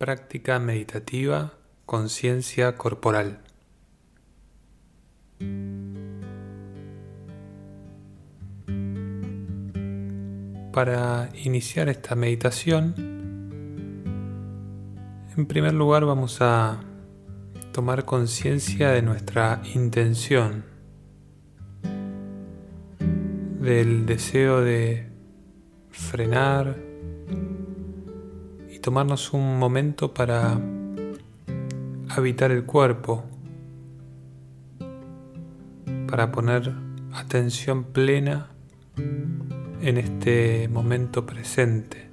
Práctica meditativa, conciencia corporal. Para iniciar esta meditación, en primer lugar vamos a tomar conciencia de nuestra intención, del deseo de frenar tomarnos un momento para habitar el cuerpo, para poner atención plena en este momento presente.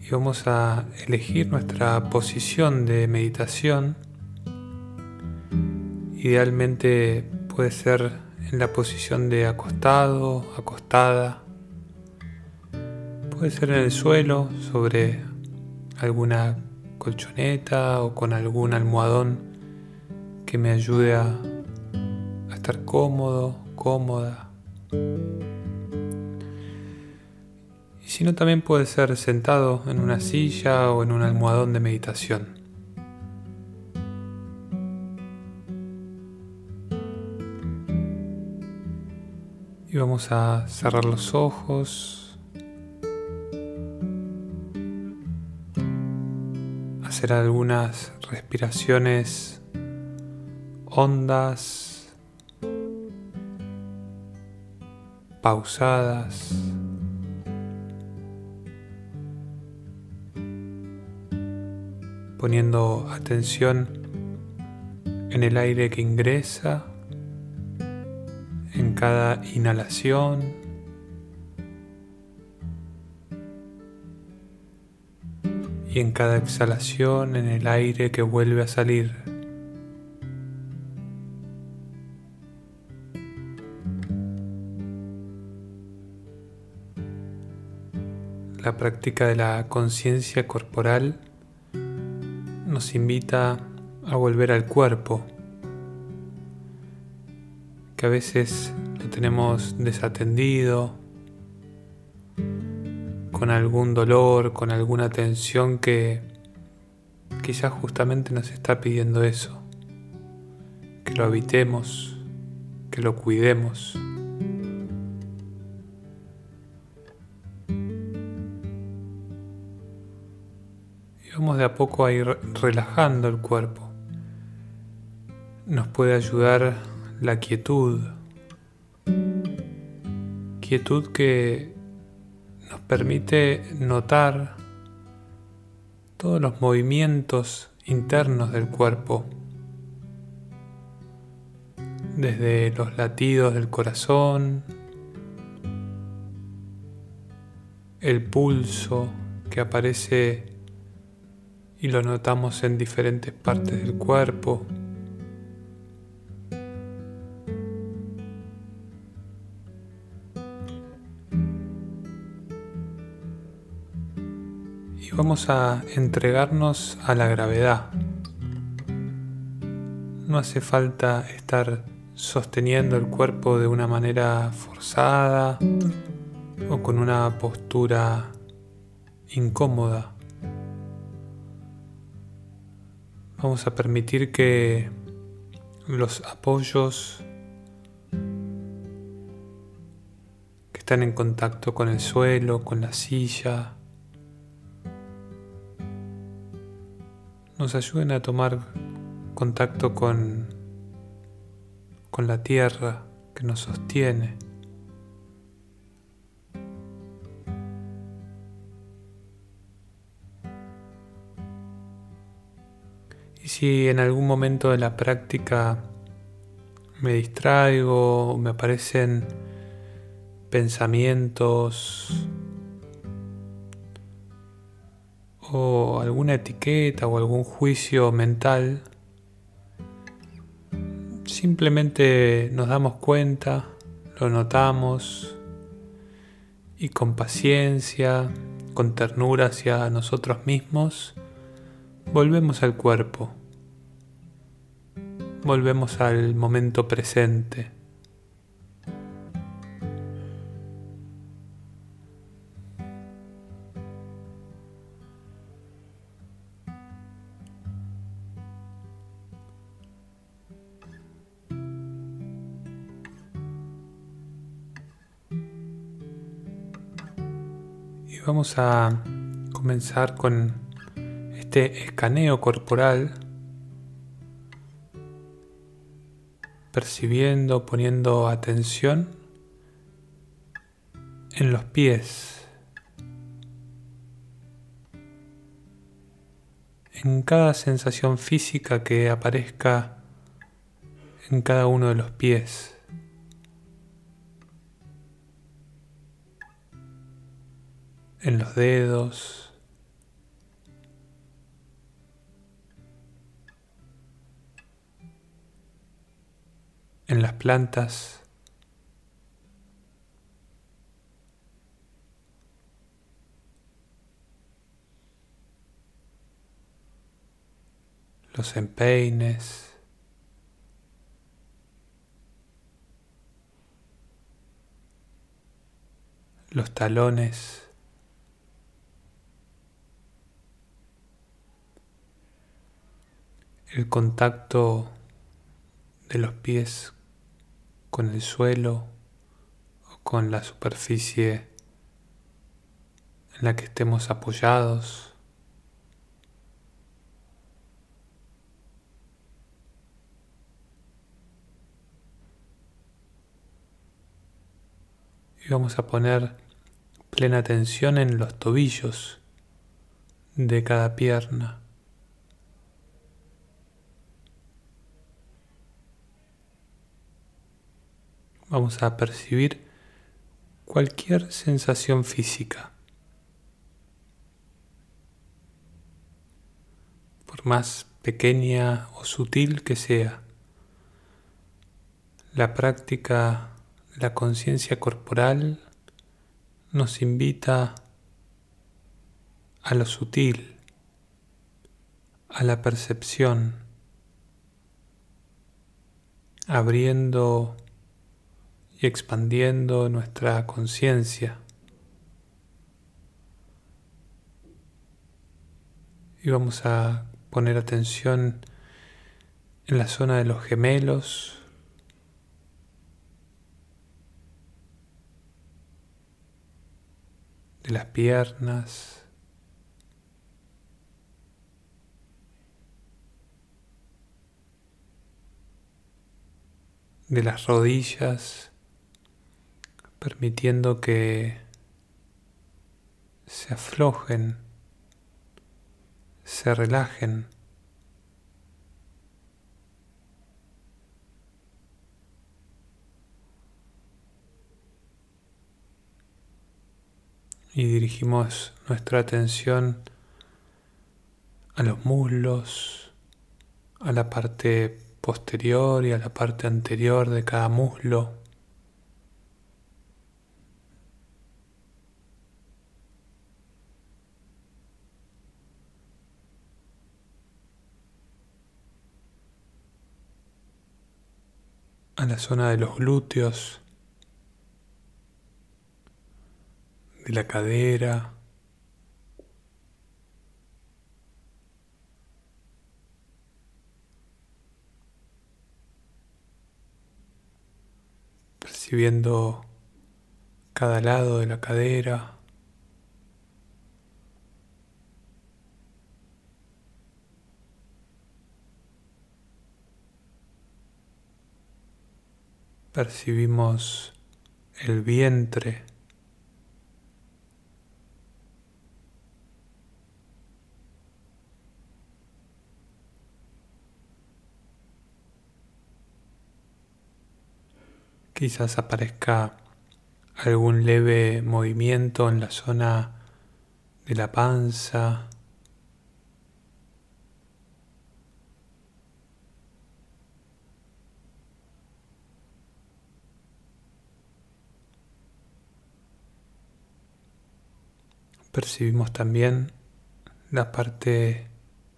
Y vamos a elegir nuestra posición de meditación. Idealmente puede ser en la posición de acostado, acostada. Puede ser en el suelo, sobre alguna colchoneta o con algún almohadón que me ayude a, estar cómodo, cómoda. Y si no, también puede ser sentado en una silla o en un almohadón de meditación. Y vamos a cerrar los ojos. Hacer algunas respiraciones hondas, pausadas. poniendo atención en el aire que ingresa, cada inhalación y en cada exhalación en el aire que vuelve a salir. La práctica de la conciencia corporal nos invita a volver al cuerpo, que a veces tenemos desatendido, con algún dolor, con alguna tensión que quizás justamente nos está pidiendo eso, que lo habitemos, que lo cuidemos. vamos de a poco a ir relajando el cuerpo. Nos puede ayudar la quietud. Quietud que nos permite notar todos los movimientos internos del cuerpo, desde los latidos del corazón, el pulso que aparece y lo notamos en diferentes partes del cuerpo. Vamos a entregarnos a la gravedad. No hace falta estar sosteniendo el cuerpo de una manera forzada o con una postura incómoda. Vamos a permitir que los apoyos que están en contacto con el suelo, con la silla, nos ayuden a tomar contacto con, con la tierra que nos sostiene. Y si en algún momento de la práctica me distraigo, me aparecen pensamientos o alguna etiqueta o algún juicio mental, simplemente nos damos cuenta, lo notamos y con paciencia, con ternura hacia nosotros mismos, Volvemos al cuerpo. Volvemos al momento presente. Vamos a comenzar con este escaneo corporal, percibiendo, poniendo atención en los pies, en cada sensación física que aparezca en cada uno de los pies. En los dedos, en las plantas, los empeines, los talones. El contacto de los pies con el suelo o con la superficie en la que estemos apoyados. Y vamos a poner plena atención en los tobillos de cada pierna. Vamos a percibir cualquier sensación física. Por más pequeña o sutil que sea, la práctica la conciencia corporal nos invita a lo sutil, a la percepción, abriendo expandiendo nuestra conciencia. Y vamos a poner atención en la zona de los gemelos, de las piernas, de las rodillas permitiendo que se aflojen, se relajen. Y dirigimos nuestra atención a los muslos, a la parte posterior y a la parte anterior de cada muslo. A la zona de los glúteos, de la cadera, percibiendo cada lado de la cadera. Percibimos el vientre. Quizás aparezca algún leve movimiento en la zona de la panza. Percibimos también la parte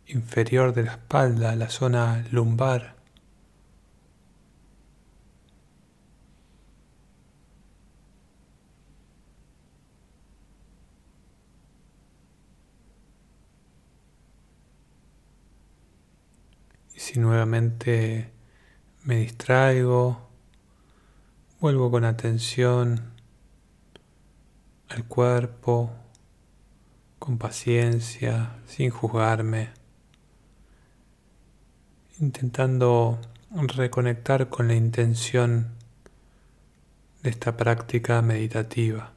inferior de la espalda, la zona lumbar. Y si nuevamente me distraigo, vuelvo con atención al cuerpo con paciencia, sin juzgarme, intentando reconectar con la intención de esta práctica meditativa,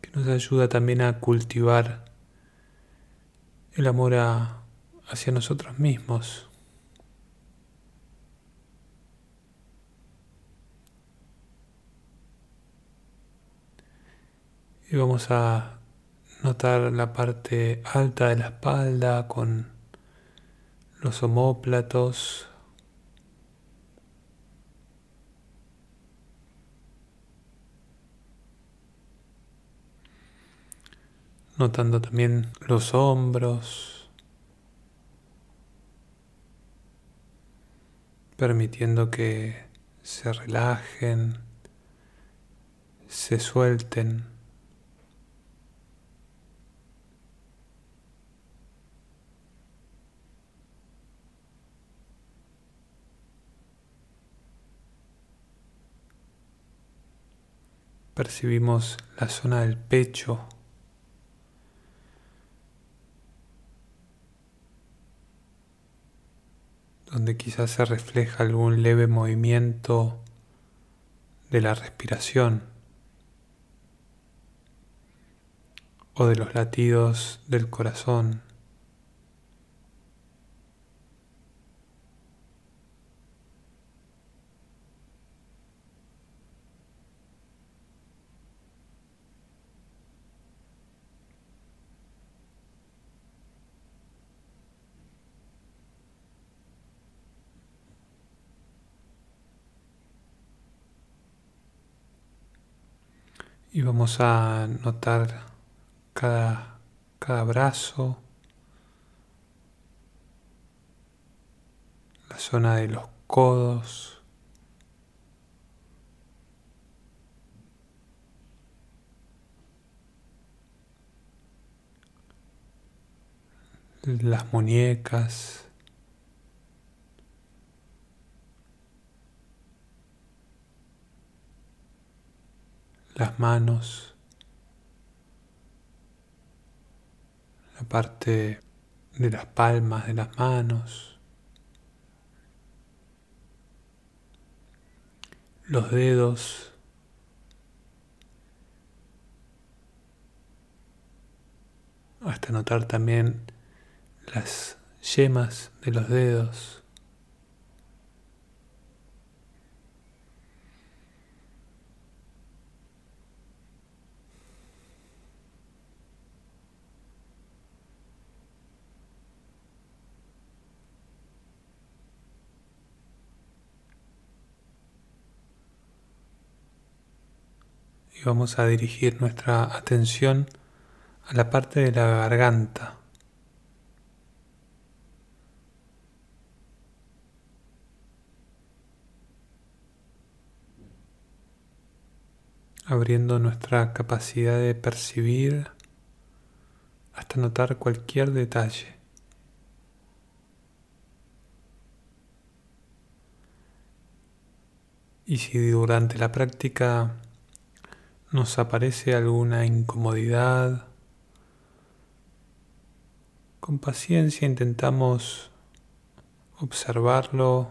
que nos ayuda también a cultivar el amor hacia nosotros mismos. Y vamos a notar la parte alta de la espalda con los homóplatos. Notando también los hombros. Permitiendo que se relajen, se suelten. Percibimos la zona del pecho. donde quizás se refleja algún leve movimiento de la respiración o de los latidos del corazón. Y vamos a notar cada, cada brazo, la zona de los codos, las muñecas. Las manos, la parte de las palmas de las manos, los dedos, hasta notar también las yemas de los dedos. Vamos a dirigir nuestra atención a la parte de la garganta. abriendo nuestra capacidad de percibir hasta notar cualquier detalle. Y si durante la práctica nos aparece alguna incomodidad, con paciencia intentamos observarlo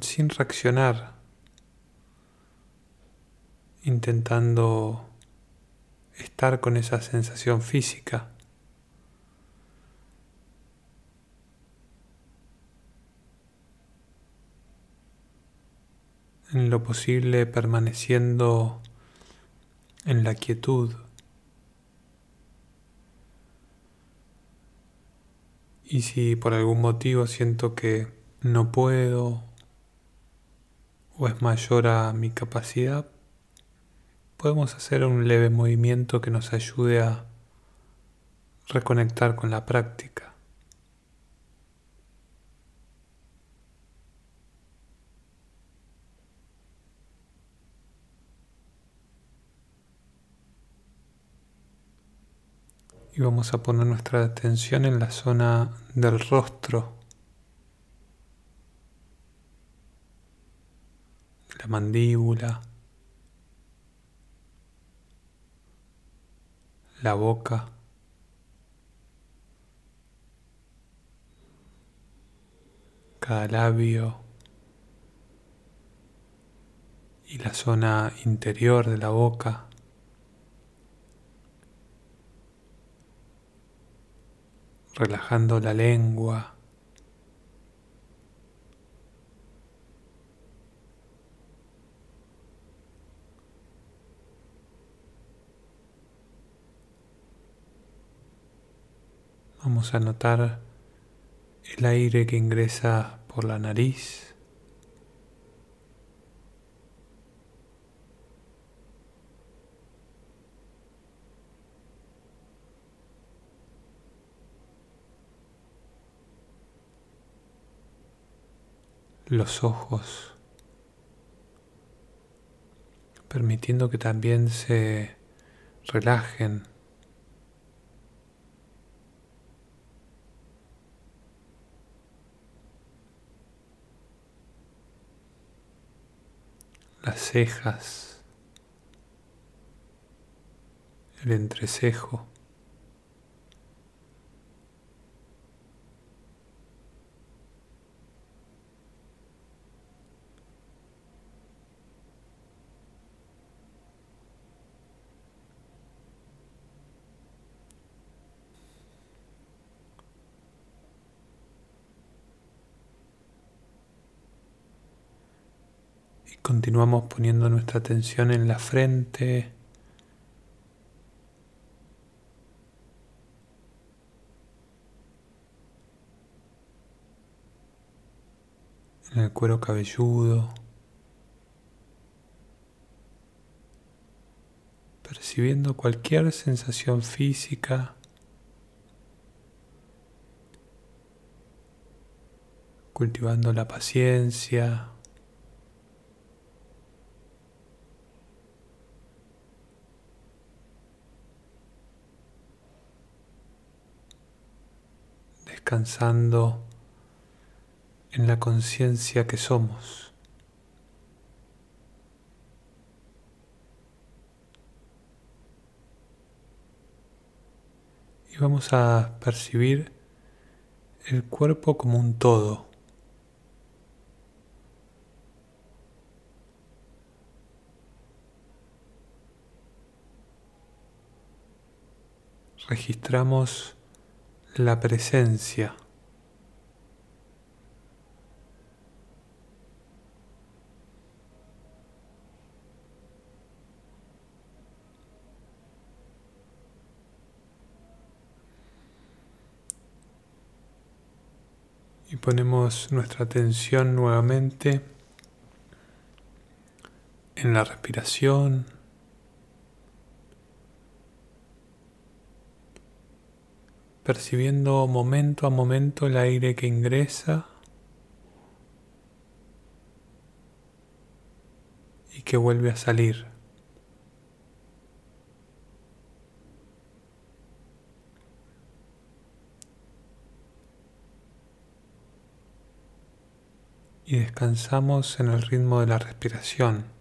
sin reaccionar, intentando estar con esa sensación física. En lo posible permaneciendo en la quietud. Y si por algún motivo siento que no puedo o es mayor a mi capacidad, podemos hacer un leve movimiento que nos ayude a reconectar con la práctica. Y vamos a poner nuestra atención en la zona del rostro, la mandíbula, la boca, cada labio. Y la zona interior de la boca. Relajando la lengua. Vamos a notar el aire que ingresa por la nariz. Los ojos, permitiendo que también se relajen. Las cejas, el entrecejo. Continuamos poniendo nuestra atención en la frente. En el cuero cabelludo. Percibiendo cualquier sensación física. Cultivando la paciencia. Descansando en la conciencia que somos. Y vamos a percibir el cuerpo como un todo. Registramos la presencia. Y ponemos nuestra atención nuevamente en la respiración. Percibiendo momento a momento el aire que ingresa y que vuelve a salir. Y descansamos en el ritmo de la respiración.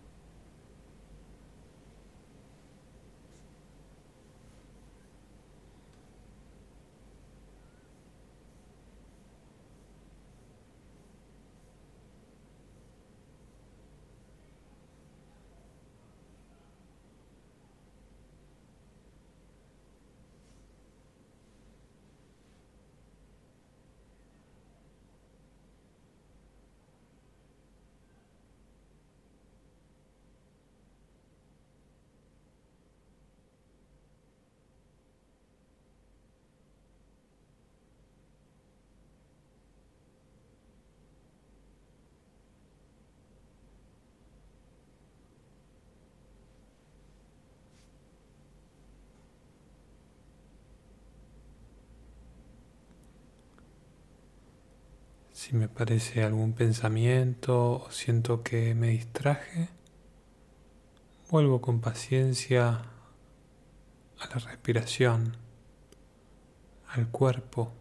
Si me parece algún pensamiento o siento que me distraje, vuelvo con paciencia a la respiración, al cuerpo,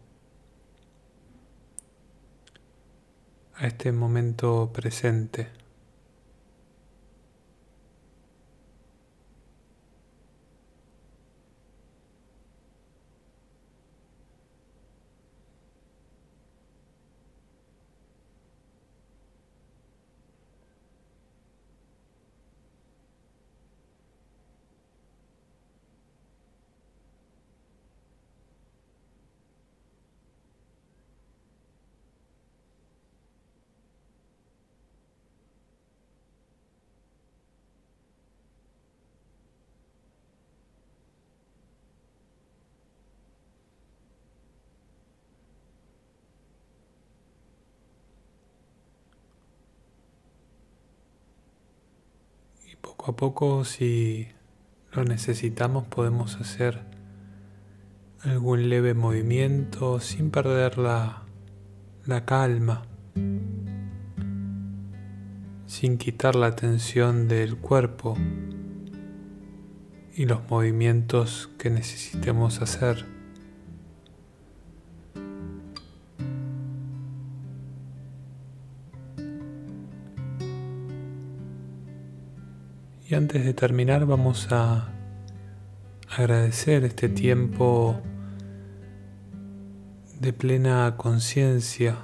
a este momento presente. Poco a poco, si lo necesitamos, podemos hacer algún leve movimiento sin perder la, la calma, sin quitar la tensión del cuerpo y los movimientos que necesitemos hacer. Antes de terminar vamos a agradecer este tiempo de plena conciencia,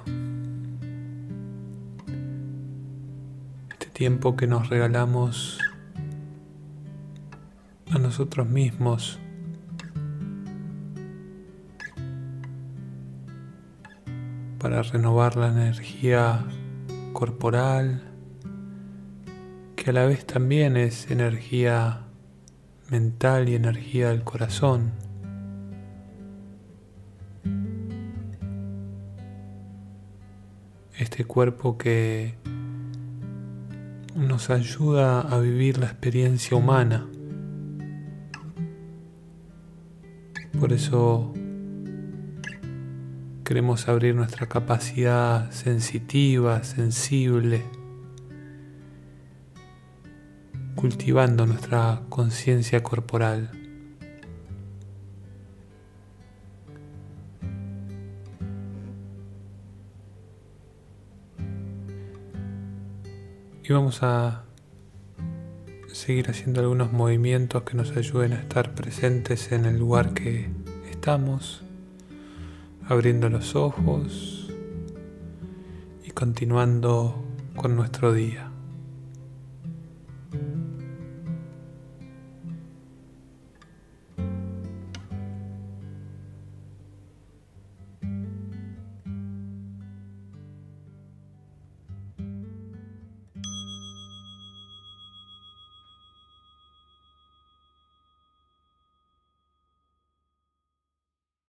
este tiempo que nos regalamos a nosotros mismos. para renovar la energía corporal, que a la vez también es energía mental y energía del corazón. Este cuerpo que nos ayuda a vivir la experiencia humana. Por eso queremos abrir nuestra capacidad sensitiva, sensible, cultivando nuestra conciencia corporal. Y vamos a seguir haciendo algunos movimientos que nos ayuden a estar presentes en el lugar que estamos, abriendo los ojos y continuando con nuestro día.